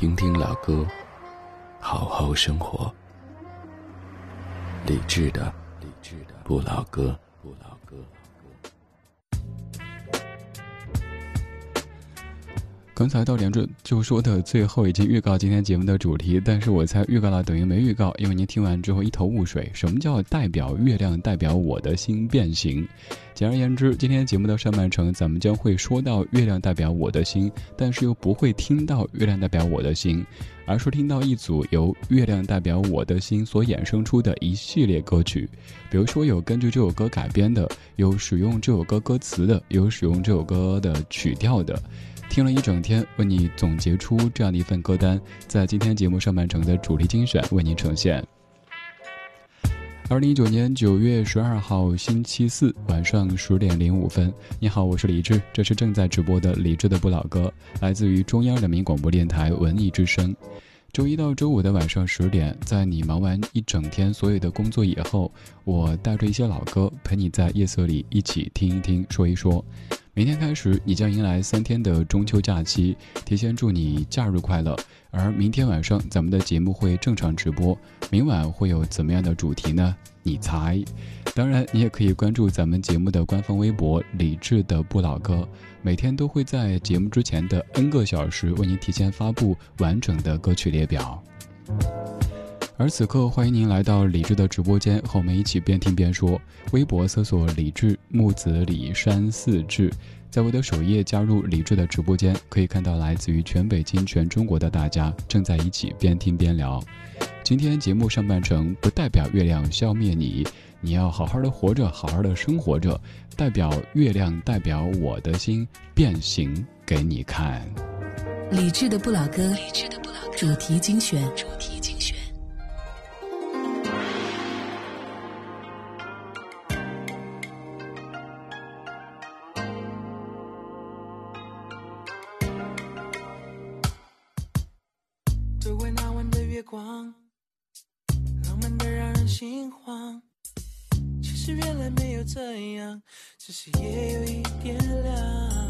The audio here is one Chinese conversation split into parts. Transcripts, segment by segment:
听听老歌，好好生活。理智的，理智的不老歌，不老歌。刚才到点准就说的最后已经预告今天节目的主题，但是我猜预告了等于没预告，因为您听完之后一头雾水。什么叫代表月亮代表我的心变形？简而言之，今天节目的上半程，咱们将会说到月亮代表我的心，但是又不会听到月亮代表我的心，而是听到一组由月亮代表我的心所衍生出的一系列歌曲。比如说有根据这首歌改编的，有使用这首歌歌词的，有使用这首歌的曲调的。听了一整天，为你总结出这样的一份歌单，在今天节目上半程的主题精选为您呈现。二零一九年九月十二号星期四晚上十点零五分，你好，我是李志，这是正在直播的李志的不老歌，来自于中央人民广播电台文艺之声。周一到周五的晚上十点，在你忙完一整天所有的工作以后，我带着一些老歌，陪你在夜色里一起听一听，说一说。明天开始，你将迎来三天的中秋假期，提前祝你假日快乐。而明天晚上，咱们的节目会正常直播。明晚会有怎么样的主题呢？你猜？当然，你也可以关注咱们节目的官方微博“理智的不老歌”，每天都会在节目之前的 N 个小时为您提前发布完整的歌曲列表。而此刻，欢迎您来到李智的直播间，和我们一起边听边说。微博搜索“李智木子李山四志”，在我的首页加入李智的直播间，可以看到来自于全北京、全中国的大家正在一起边听边聊。今天节目上半程不代表月亮消灭你，你要好好的活着，好好的生活着。代表月亮，代表我的心变形给你看。李智的不老歌，主题精选主题精选。原来没有这样，只是夜有一点凉。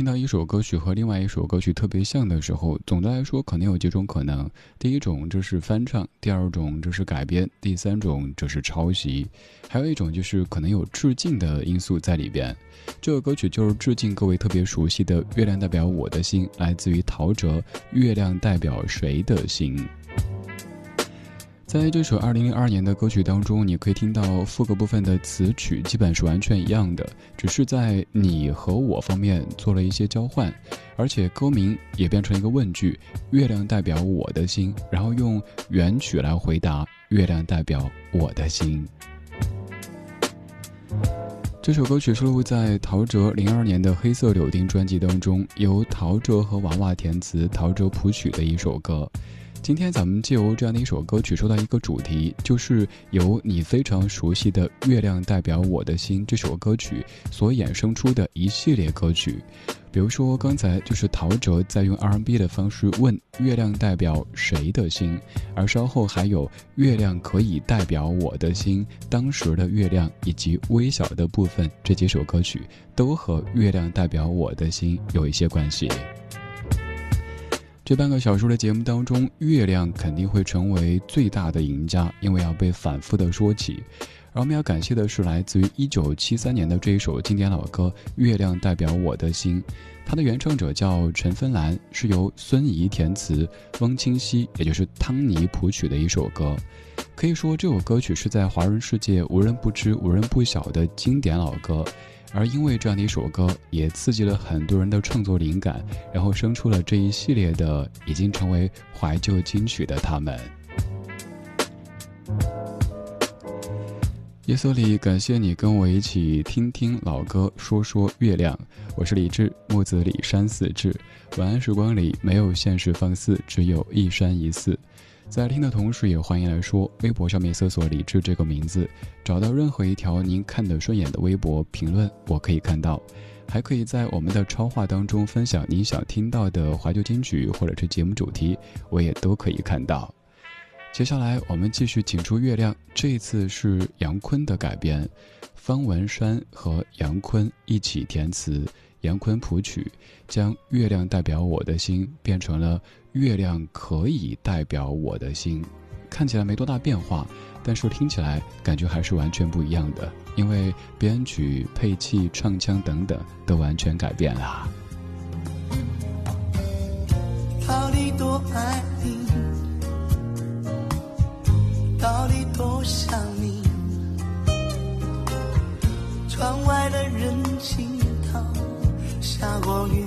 听到一首歌曲和另外一首歌曲特别像的时候，总的来说可能有几种可能：第一种就是翻唱，第二种就是改编，第三种就是抄袭，还有一种就是可能有致敬的因素在里边。这个歌曲就是致敬各位特别熟悉的《月亮代表我的心》，来自于陶喆，《月亮代表谁的心》。在这首二零零二年的歌曲当中，你可以听到副歌部分的词曲基本是完全一样的，只是在你和我方面做了一些交换，而且歌名也变成一个问句：“月亮代表我的心”，然后用原曲来回答：“月亮代表我的心”。这首歌曲收录在陶喆零二年的《黑色柳丁》专辑当中，由陶喆和娃娃填词，陶喆谱曲的一首歌。今天咱们借由这样的一首歌曲，说到一个主题，就是由你非常熟悉的《月亮代表我的心》这首歌曲所衍生出的一系列歌曲。比如说，刚才就是陶喆在用 R&B 的方式问“月亮代表谁的心”，而稍后还有“月亮可以代表我的心”，当时的月亮以及微小的部分，这几首歌曲都和“月亮代表我的心”有一些关系。这半个小时的节目当中，月亮肯定会成为最大的赢家，因为要被反复的说起。而我们要感谢的是来自于一九七三年的这一首经典老歌《月亮代表我的心》，它的原唱者叫陈芬兰，是由孙怡填词，翁清溪也就是汤尼谱曲的一首歌。可以说，这首歌曲是在华人世界无人不知、无人不晓的经典老歌。而因为这样的一首歌，也刺激了很多人的创作灵感，然后生出了这一系列的已经成为怀旧金曲的他们。夜色里，感谢你跟我一起听听老歌，说说月亮。我是李志，木子李山寺志。晚安时光里，没有现实放肆，只有一山一寺。在听的同时，也欢迎来说，微博上面搜索“李志”这个名字，找到任何一条您看得顺眼的微博评论，我可以看到。还可以在我们的超话当中分享您想听到的怀旧金曲或者是节目主题，我也都可以看到。接下来我们继续请出月亮，这一次是杨坤的改编，方文山和杨坤一起填词。杨坤谱曲，将“月亮代表我的心”变成了“月亮可以代表我的心”，看起来没多大变化，但是听起来感觉还是完全不一样的，因为编曲、配器、唱腔等等都完全改变了。到底多爱你？到底多想你？窗外的人行道。下过雨，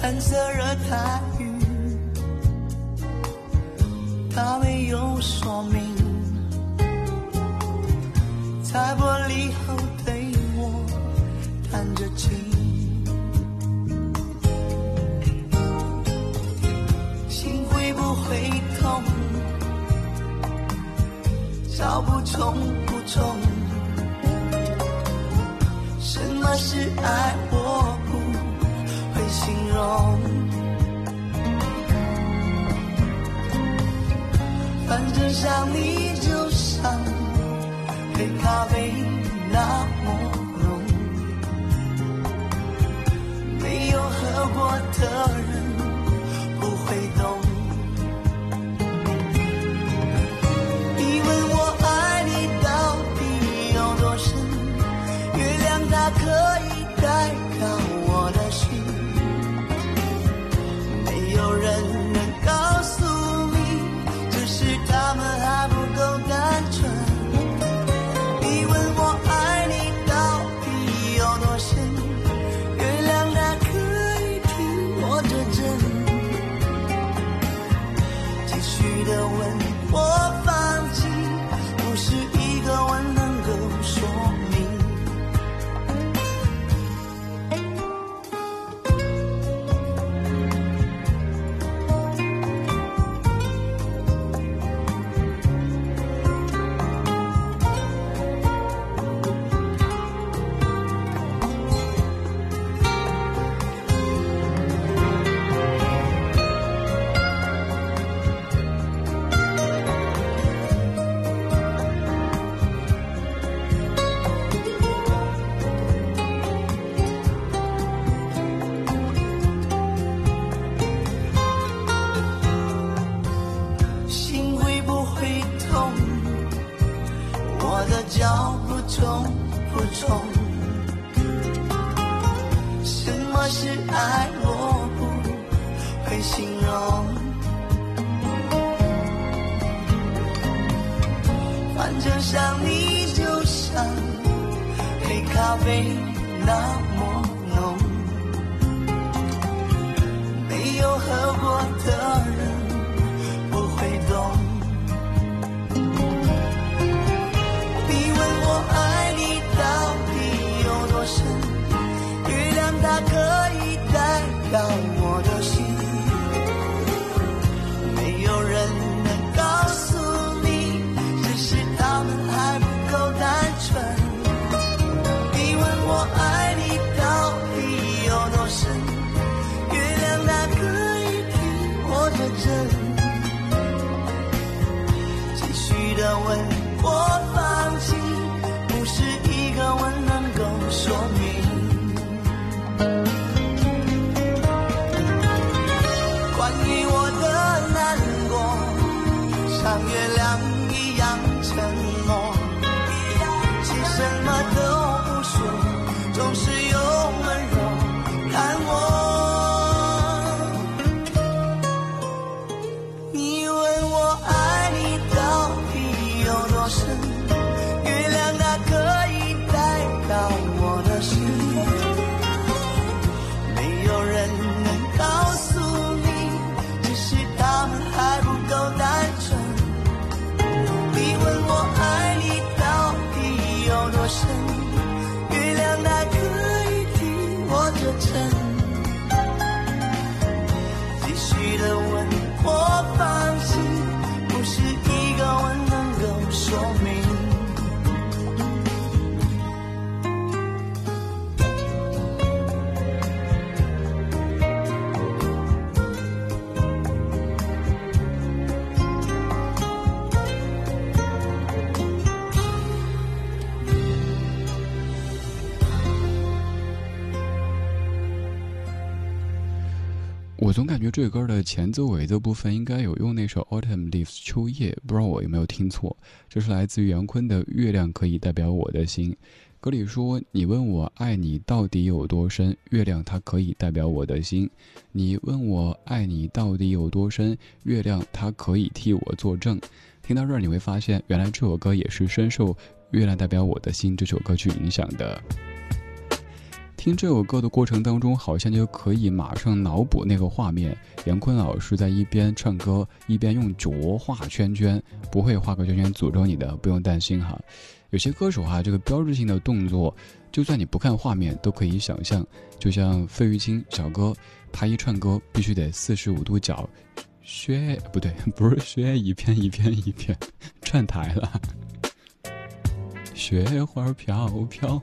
蓝色热带雨，它没有说明，在玻璃后对我弹着琴，心会不会痛？找不重不着，什么。是爱，我形容。反正想你就像杯咖啡那么浓，没有喝过的人不会懂。你问我爱你到底有多深，月亮它可。我。感觉这首歌的前奏尾奏部分应该有用那首《Autumn Leaves》秋叶，不知道我有没有听错。这是来自于杨坤的《月亮可以代表我的心》。歌里说：“你问我爱你到底有多深，月亮它可以代表我的心。你问我爱你到底有多深，月亮它可以替我作证。”听到这儿，你会发现，原来这首歌也是深受《月亮代表我的心》这首歌曲影响的。听这首歌的过程当中，好像就可以马上脑补那个画面：杨坤老师在一边唱歌，一边用脚画圈圈。不会画个圈圈诅咒你的，不用担心哈。有些歌手哈，这个标志性的动作，就算你不看画面都可以想象。就像费玉清小哥，他一唱歌必须得四十五度角，削不对，不是削一片一片一片，串台了。雪花飘飘。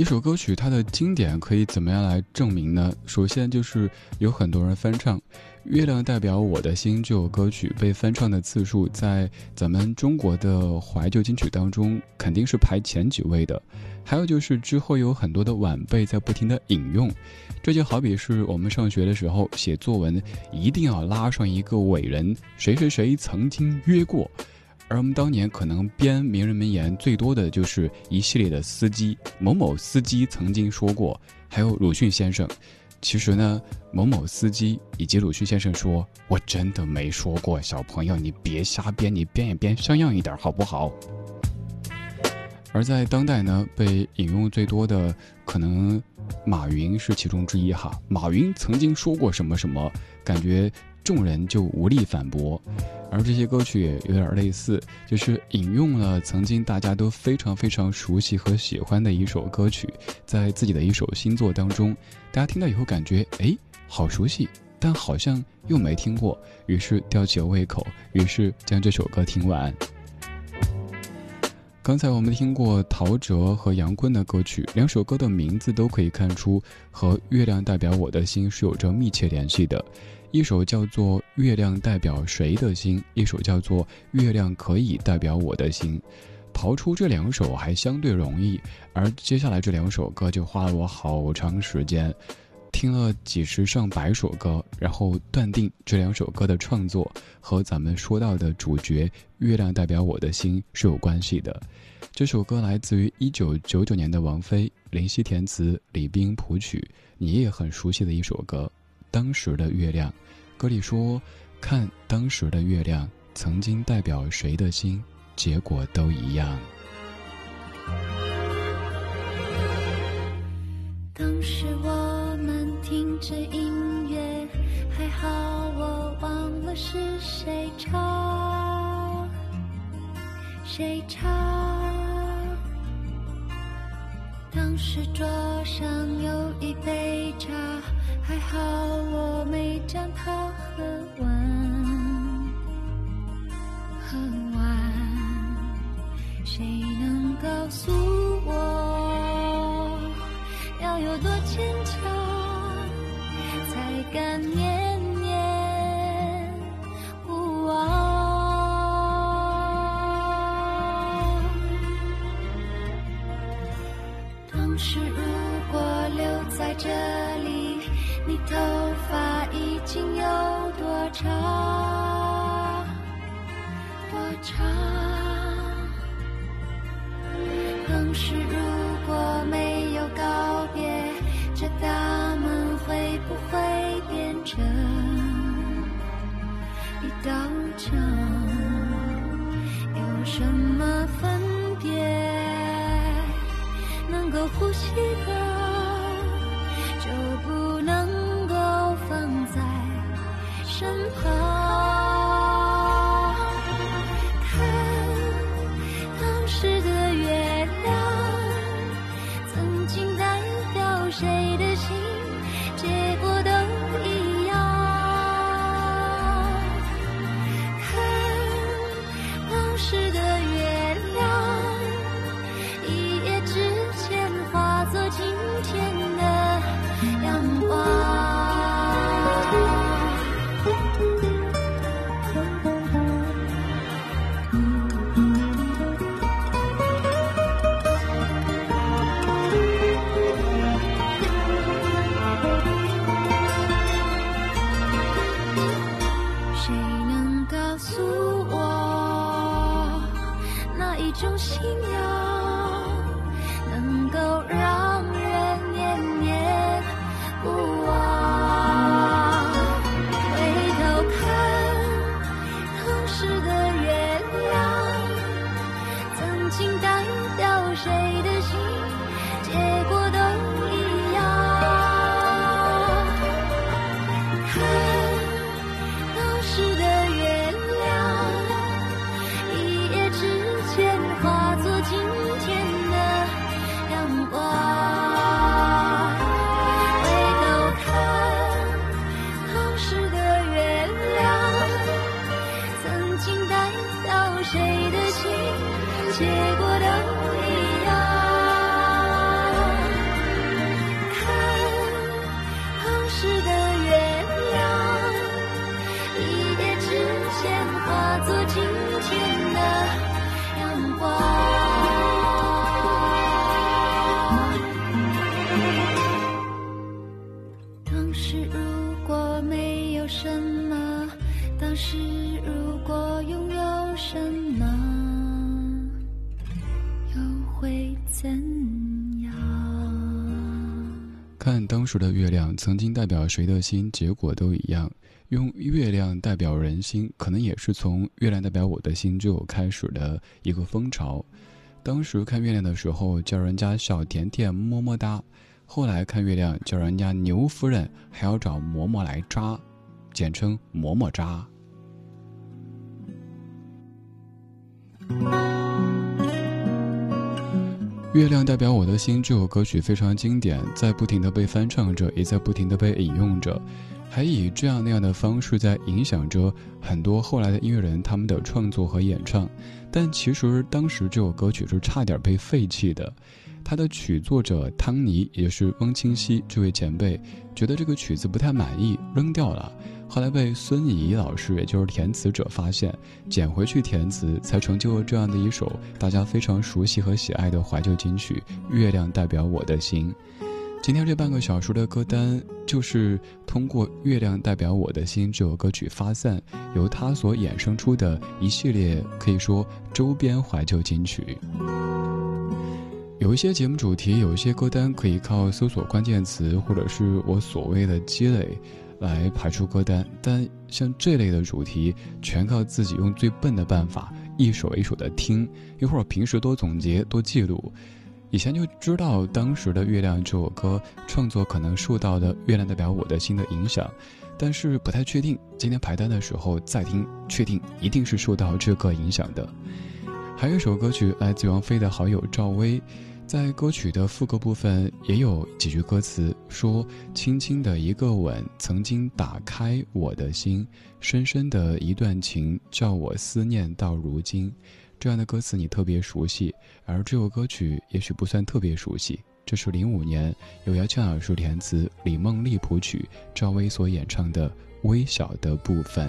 一首歌曲它的经典可以怎么样来证明呢？首先就是有很多人翻唱，《月亮代表我的心》这首歌曲被翻唱的次数在咱们中国的怀旧金曲当中肯定是排前几位的。还有就是之后有很多的晚辈在不停的引用，这就好比是我们上学的时候写作文一定要拉上一个伟人，谁谁谁曾经约过。而我们当年可能编名人名言最多的就是一系列的司机，某某司机曾经说过，还有鲁迅先生。其实呢，某某司机以及鲁迅先生说：“我真的没说过，小朋友你别瞎编，你编一编像样一点好不好？”而在当代呢，被引用最多的可能马云是其中之一哈。马云曾经说过什么什么，感觉众人就无力反驳。而这些歌曲也有点类似，就是引用了曾经大家都非常非常熟悉和喜欢的一首歌曲，在自己的一首新作当中，大家听到以后感觉哎，好熟悉，但好像又没听过，于是吊起了胃口，于是将这首歌听完。刚才我们听过陶喆和杨坤的歌曲，两首歌的名字都可以看出和《月亮代表我的心》是有着密切联系的。一首叫做《月亮代表谁的心》，一首叫做《月亮可以代表我的心》。刨出这两首还相对容易，而接下来这两首歌就花了我好长时间。听了几十上百首歌，然后断定这两首歌的创作和咱们说到的主角《月亮代表我的心》是有关系的。这首歌来自于一九九九年的王菲，林夕填词，李冰谱曲，你也很熟悉的一首歌《当时的月亮》。歌里说：“看当时的月亮，曾经代表谁的心，结果都一样。”当时我们听着音乐，还好我忘了是谁唱，谁唱。当时桌上有一杯茶，还好我没将它喝完，喝完。谁能告诉我，要有多坚强，才敢念是如果留在这里，你头发已经有多长？多长？当时如果没有告别，这大门会不会变成一道墙？说的月亮，曾经代表谁的心，结果都一样。用月亮代表人心，可能也是从“月亮代表我的心”就开始的一个风潮。当时看月亮的时候，叫人家小甜甜么么哒；后来看月亮，叫人家牛夫人，还要找嬷嬷来扎，简称嬷嬷扎。月亮代表我的心这首歌曲非常经典，在不停的被翻唱着，也在不停的被引用着，还以这样那样的方式在影响着很多后来的音乐人他们的创作和演唱。但其实当时这首歌曲是差点被废弃的，它的曲作者汤尼，也是翁清溪这位前辈，觉得这个曲子不太满意，扔掉了。后来被孙怡老师，也就是填词者发现，捡回去填词，才成就了这样的一首大家非常熟悉和喜爱的怀旧金曲《月亮代表我的心》。今天这半个小时的歌单，就是通过《月亮代表我的心》这首歌曲发散，由它所衍生出的一系列可以说周边怀旧金曲。有一些节目主题，有一些歌单可以靠搜索关键词，或者是我所谓的积累，来排出歌单。但像这类的主题，全靠自己用最笨的办法，一首一首的听，一会儿我平时多总结多记录。以前就知道当时的《月亮》这首歌创作可能受到的《月亮代表我的心》的影响，但是不太确定。今天排单的时候再听，确定一定是受到这个影响的。还有一首歌曲来自王菲的好友赵薇。在歌曲的副歌部分也有几句歌词，说：“轻轻的一个吻，曾经打开我的心；深深的一段情，叫我思念到如今。”这样的歌词你特别熟悉，而这首歌曲也许不算特别熟悉。这是零五年由姚谦老师填词、李梦丽谱曲、赵薇所演唱的《微小的部分》。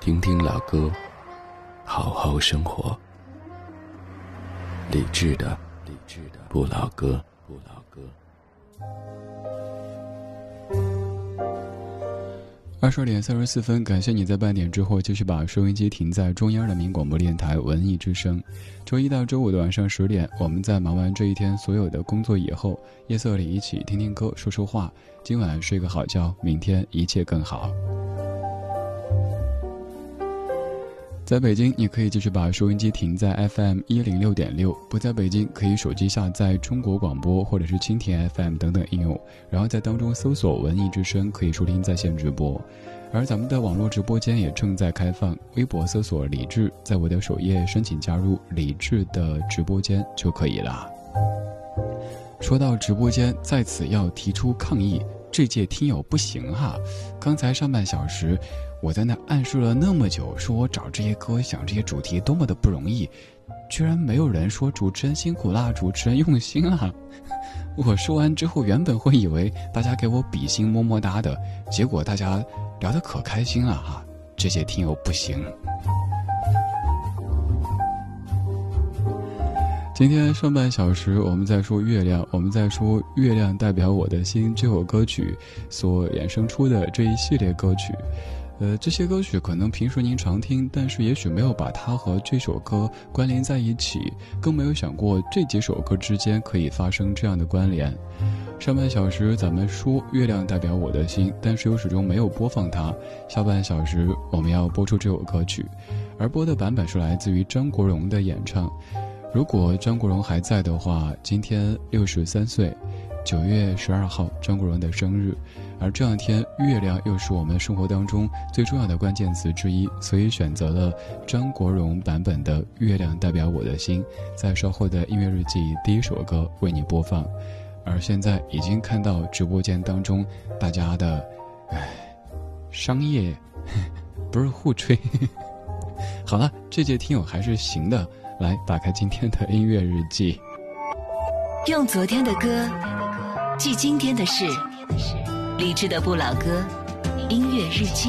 听听老歌，好好生活。理智的，理智的不老歌，不老歌。二十二点三十四分，感谢你在半点之后继续把收音机停在中央人民广播电台文艺之声。周一到周五的晚上十点，我们在忙完这一天所有的工作以后，夜色里一起听听歌，说说话。今晚睡个好觉，明天一切更好。在北京，你可以继续把收音机停在 FM 一零六点六；不在北京，可以手机下载中国广播或者是蜻蜓 FM 等等应用，然后在当中搜索“文艺之声”，可以收听在线直播。而咱们的网络直播间也正在开放，微博搜索“李志”，在我的首页申请加入李志的直播间就可以了。说到直播间，在此要提出抗议，这届听友不行哈！刚才上半小时。我在那暗示了那么久，说我找这些歌、想这些主题多么的不容易，居然没有人说主持人辛苦啦，主持人用心啊！我说完之后，原本会以为大家给我比心、么么哒的，结果大家聊得可开心了哈！这些听友不行。今天上半小时我们在说月亮，我们在说《月亮代表我的心》这首歌曲所衍生出的这一系列歌曲。呃，这些歌曲可能平时您常听，但是也许没有把它和这首歌关联在一起，更没有想过这几首歌之间可以发生这样的关联。上半小时咱们说《月亮代表我的心》，但是又始终没有播放它。下半小时我们要播出这首歌曲，而播的版本是来自于张国荣的演唱。如果张国荣还在的话，今天六十三岁，九月十二号，张国荣的生日。而这两天，月亮又是我们生活当中最重要的关键词之一，所以选择了张国荣版本的《月亮代表我的心》，在稍后的音乐日记第一首歌为你播放。而现在已经看到直播间当中大家的，唉，商业 不是互吹。好了，这届听友还是行的，来打开今天的音乐日记，用昨天的歌记今天的事。理智的不老歌，音乐日记。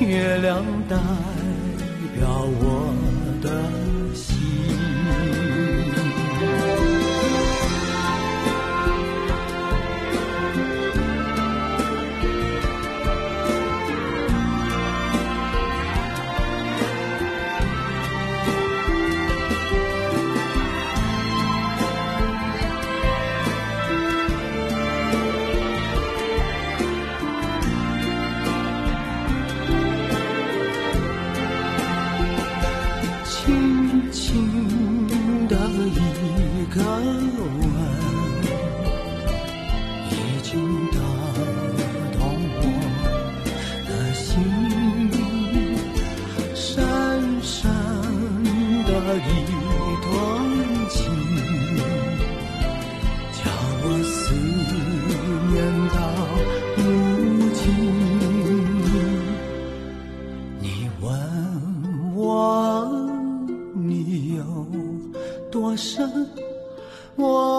月亮代表我的到如今。你问我你有多深，我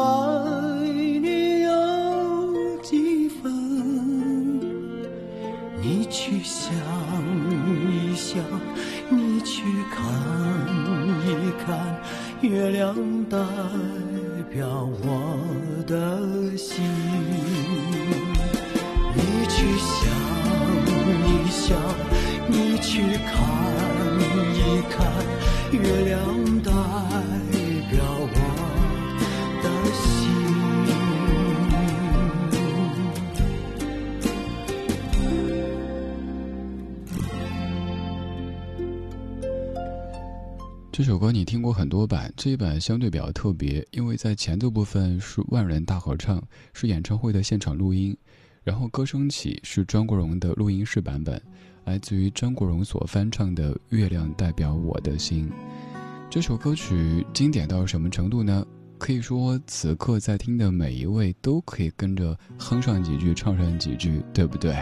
多版，这一版相对比较特别，因为在前奏部分是万人大合唱，是演唱会的现场录音，然后歌声起是张国荣的录音室版本，来自于张国荣所翻唱的《月亮代表我的心》。这首歌曲经典到什么程度呢？可以说此刻在听的每一位都可以跟着哼上几句，唱上几句，对不对？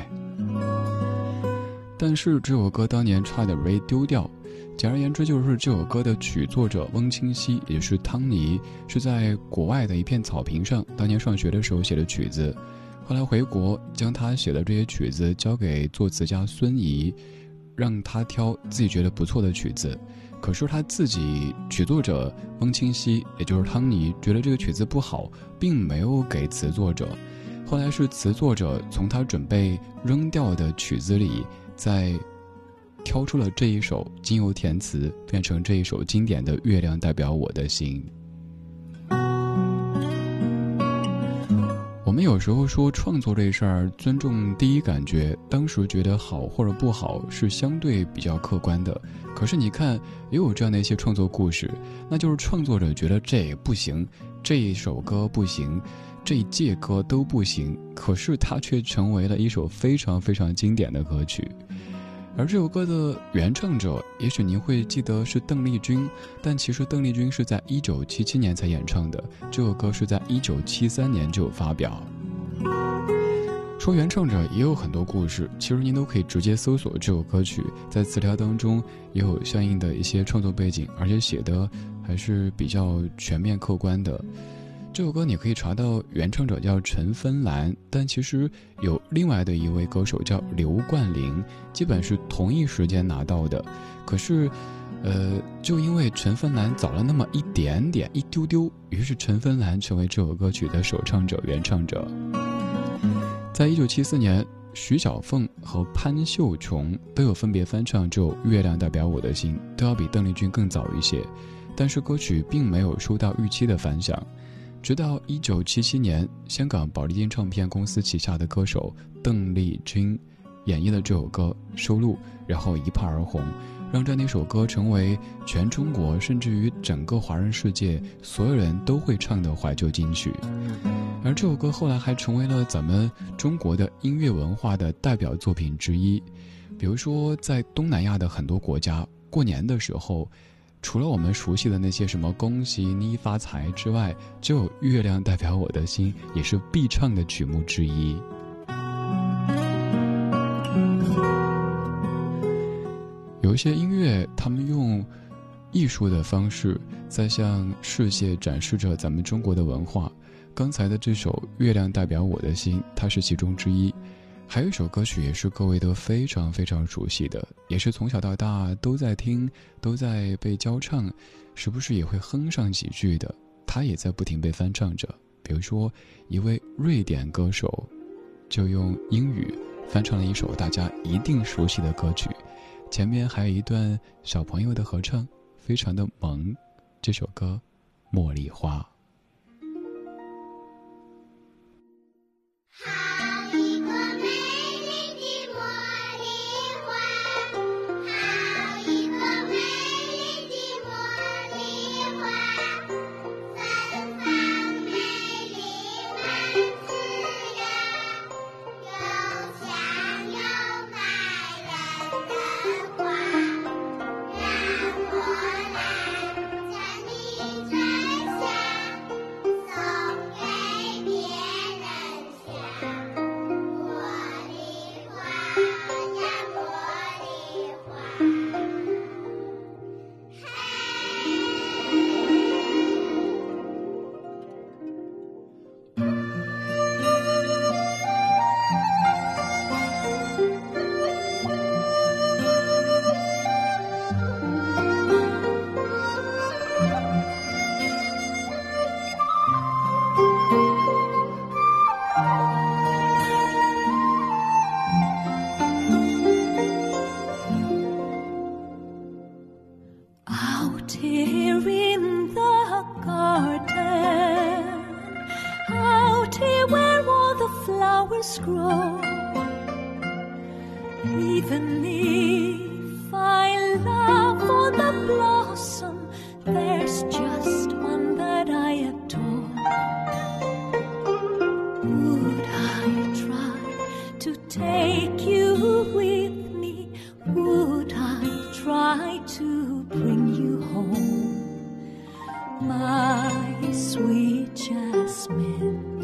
但是这首歌当年差点被丢掉。简而言之，就是这首歌的曲作者翁清溪，也就是汤尼，是在国外的一片草坪上，当年上学的时候写的曲子。后来回国，将他写的这些曲子交给作词家孙怡，让他挑自己觉得不错的曲子。可是他自己曲作者翁清溪，也就是汤尼，觉得这个曲子不好，并没有给词作者。后来是词作者从他准备扔掉的曲子里，在。挑出了这一首，经由填词变成这一首经典的《月亮代表我的心》。我们有时候说创作这事儿，尊重第一感觉，当时觉得好或者不好是相对比较客观的。可是你看，也有这样的一些创作故事，那就是创作者觉得这不行，这一首歌不行，这一届歌都不行，可是它却成为了一首非常非常经典的歌曲。而这首歌的原唱者，也许您会记得是邓丽君，但其实邓丽君是在一九七七年才演唱的，这首歌是在一九七三年就发表。说原唱者也有很多故事，其实您都可以直接搜索这首歌曲，在词条当中也有相应的一些创作背景，而且写的还是比较全面客观的。这首歌你可以查到原唱者叫陈芬兰，但其实有另外的一位歌手叫刘冠霖，基本是同一时间拿到的。可是，呃，就因为陈芬兰早了那么一点点、一丢丢，于是陈芬兰成为这首歌曲的首唱者、原唱者。在一九七四年，徐小凤和潘秀琼都有分别翻唱这首《月亮代表我的心》，都要比邓丽君更早一些，但是歌曲并没有收到预期的反响。直到一九七七年，香港宝丽金唱片公司旗下的歌手邓丽君演绎了这首歌，收录，然后一炮而红，让这样的一首歌成为全中国甚至于整个华人世界所有人都会唱的怀旧金曲。而这首歌后来还成为了咱们中国的音乐文化的代表作品之一，比如说在东南亚的很多国家，过年的时候。除了我们熟悉的那些什么“恭喜你发财”之外，就有《月亮代表我的心》也是必唱的曲目之一。有一些音乐，他们用艺术的方式在向世界展示着咱们中国的文化。刚才的这首《月亮代表我的心》，它是其中之一。还有一首歌曲也是各位都非常非常熟悉的，也是从小到大都在听，都在被教唱，时不时也会哼上几句的。它也在不停被翻唱着。比如说，一位瑞典歌手，就用英语翻唱了一首大家一定熟悉的歌曲，前面还有一段小朋友的合唱，非常的萌。这首歌《茉莉花》。My sweet Jasmine.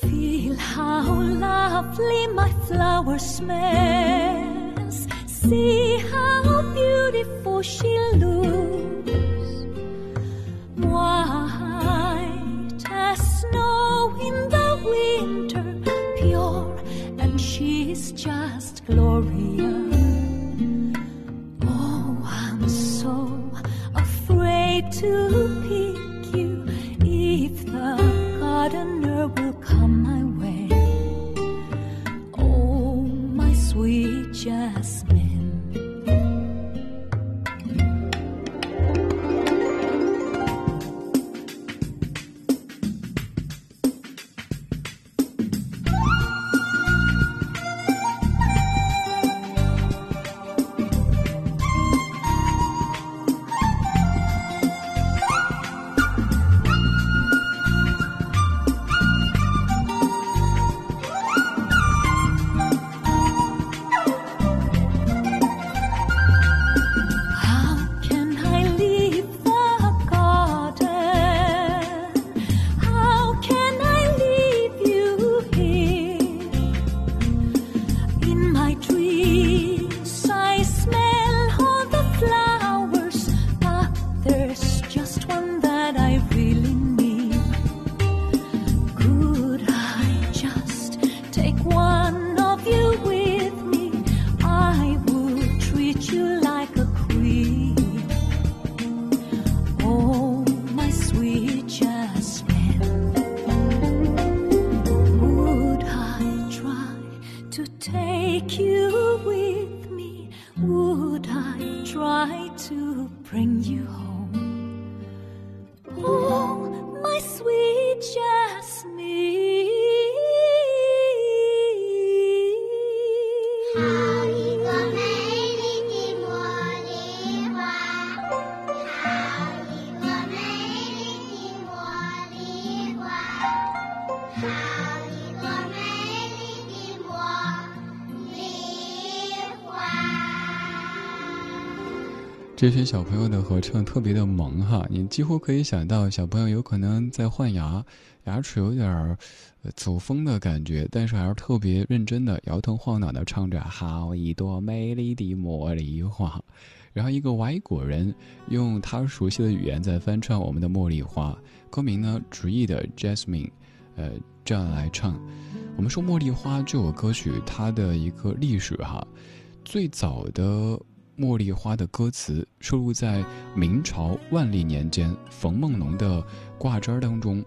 Feel how lovely my flower smells. See how beautiful she looks. Just one 这群小朋友的合唱特别的萌哈，你几乎可以想到小朋友有可能在换牙，牙齿有点儿走风的感觉，但是还是特别认真的摇头晃脑的唱着“好一朵美丽的茉莉花”，然后一个外国人用他熟悉的语言在翻唱我们的《茉莉花》，歌名呢直译的 Jasmine，呃这样来唱。我们说《茉莉花》这首歌曲它的一个历史哈，最早的。茉莉花的歌词收录在明朝万历年间冯梦龙的挂针儿当中，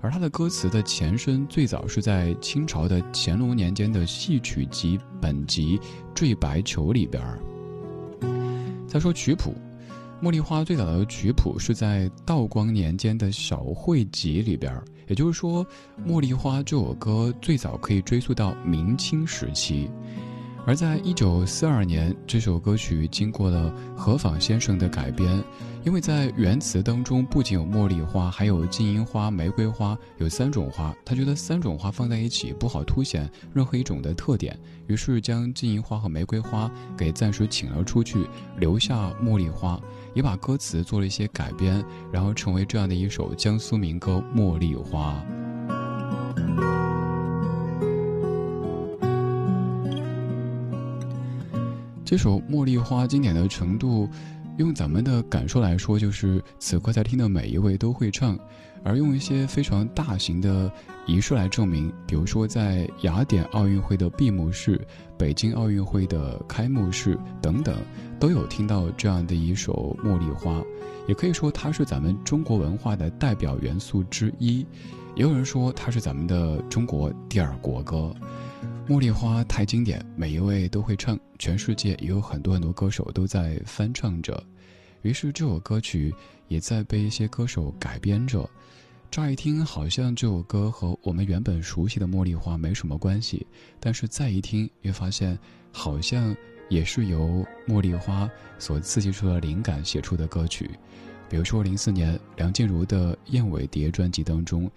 而它的歌词的前身最早是在清朝的乾隆年间的戏曲集本集《坠白球》里边。再说曲谱，《茉莉花》最早的曲谱是在道光年间的小会集里边，也就是说，《茉莉花》这首歌最早可以追溯到明清时期。而在一九四二年，这首歌曲经过了何坊先生的改编，因为在原词当中不仅有茉莉花，还有金银花、玫瑰花，有三种花。他觉得三种花放在一起不好凸显任何一种的特点，于是将金银花和玫瑰花给暂时请了出去，留下茉莉花，也把歌词做了一些改编，然后成为这样的一首江苏民歌《茉莉花》。这首《茉莉花》经典的程度，用咱们的感受来说，就是此刻在听的每一位都会唱；而用一些非常大型的仪式来证明，比如说在雅典奥运会的闭幕式、北京奥运会的开幕式等等，都有听到这样的一首《茉莉花》，也可以说它是咱们中国文化的代表元素之一。也有人说它是咱们的中国第二国歌。茉莉花太经典，每一位都会唱，全世界也有很多很多歌手都在翻唱着。于是这首歌曲也在被一些歌手改编着。乍一听好像这首歌和我们原本熟悉的《茉莉花》没什么关系，但是再一听，又发现好像也是由茉莉花所刺激出的灵感写出的歌曲。比如说，零四年梁静茹的《燕尾蝶》专辑当中，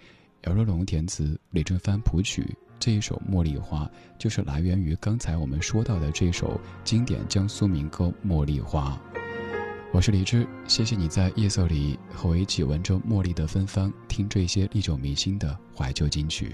姚若龙填词，李正帆谱曲，这一首《茉莉花》就是来源于刚才我们说到的这首经典江苏民歌《茉莉花》。我是李志，谢谢你在夜色里和我一起闻着茉莉的芬芳，听这些历久弥新的怀旧金曲。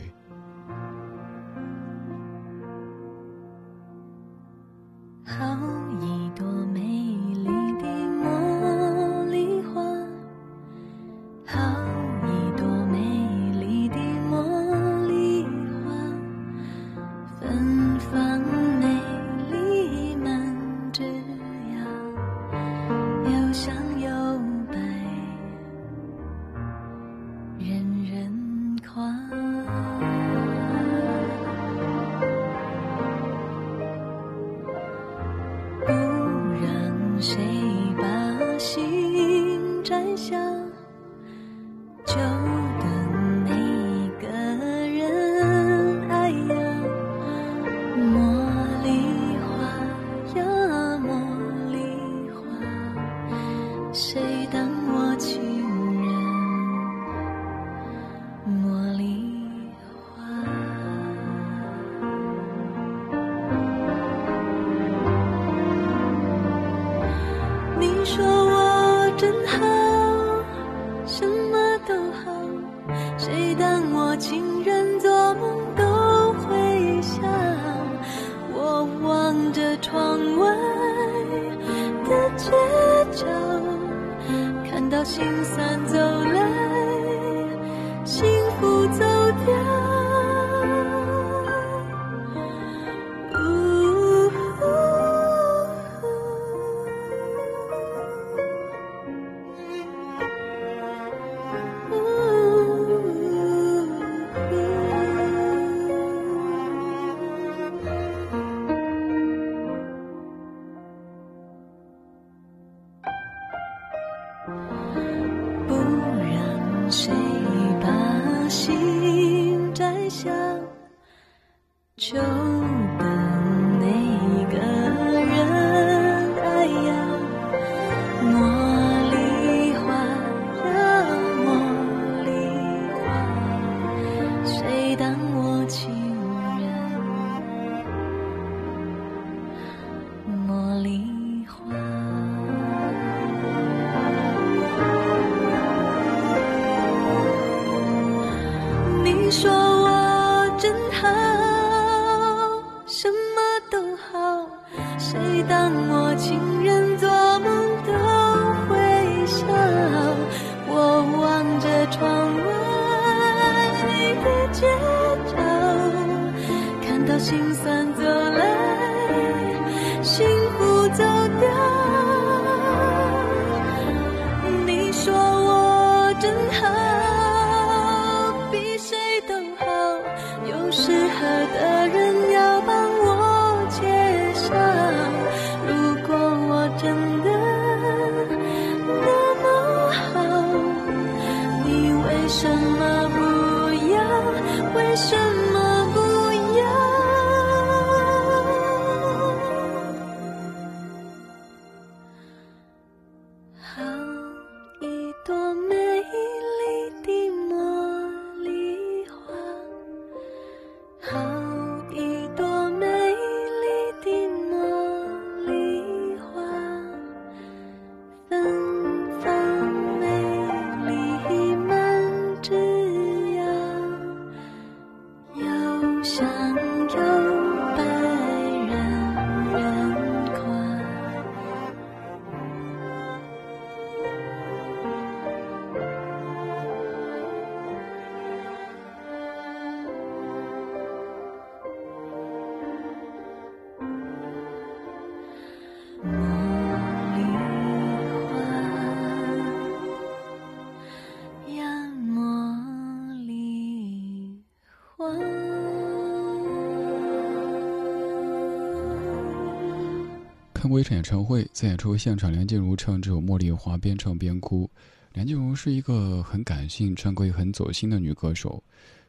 看过一场演唱会，在演出现场，梁静茹唱这首《茉莉花》，边唱边哭。梁静茹是一个很感性、唱歌也很走心的女歌手。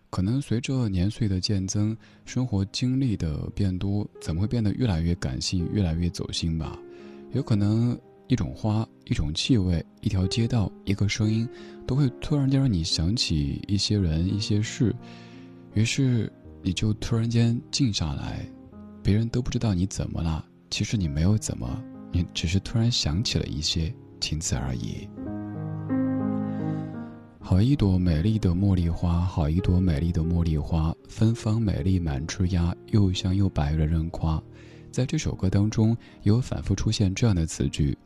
可能随着年岁的渐增，生活经历的变多，怎么会变得越来越感性、越来越走心吧？有可能一种花、一种气味、一条街道、一个声音，都会突然间让你想起一些人、一些事，于是你就突然间静下来，别人都不知道你怎么了，其实你没有怎么，你只是突然想起了一些，仅此而已。好一朵美丽的茉莉花，好一朵美丽的茉莉花，芬芳美丽满枝桠，又香又白，人人夸。在这首歌当中，有反复出现这样的词句，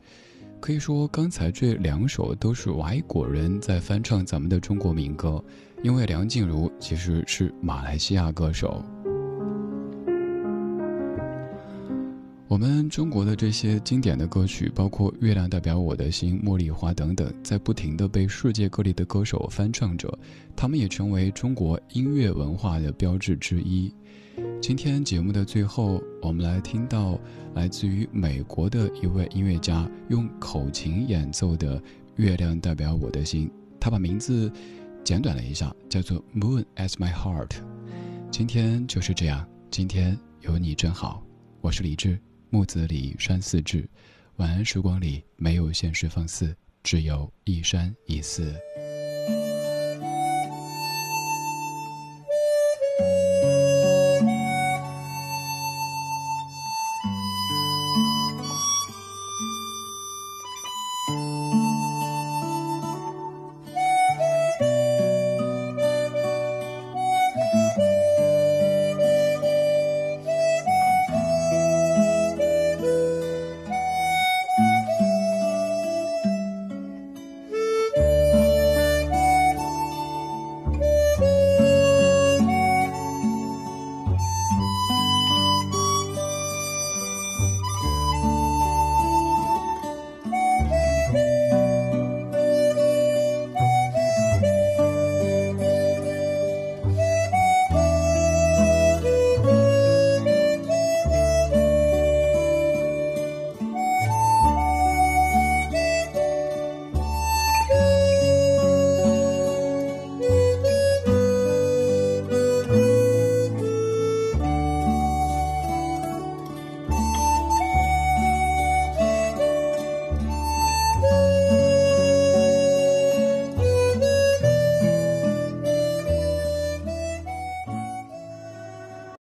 可以说刚才这两首都是外国人在翻唱咱们的中国民歌，因为梁静茹其实是马来西亚歌手。我们中国的这些经典的歌曲，包括《月亮代表我的心》《茉莉花》等等，在不停的被世界各地的歌手翻唱着，他们也成为中国音乐文化的标志之一。今天节目的最后，我们来听到来自于美国的一位音乐家用口琴演奏的《月亮代表我的心》，他把名字简短了一下，叫做《Moon as My Heart》。今天就是这样，今天有你真好，我是李志。木子李山寺志，晚安时光里没有现实放肆，只有一山一寺。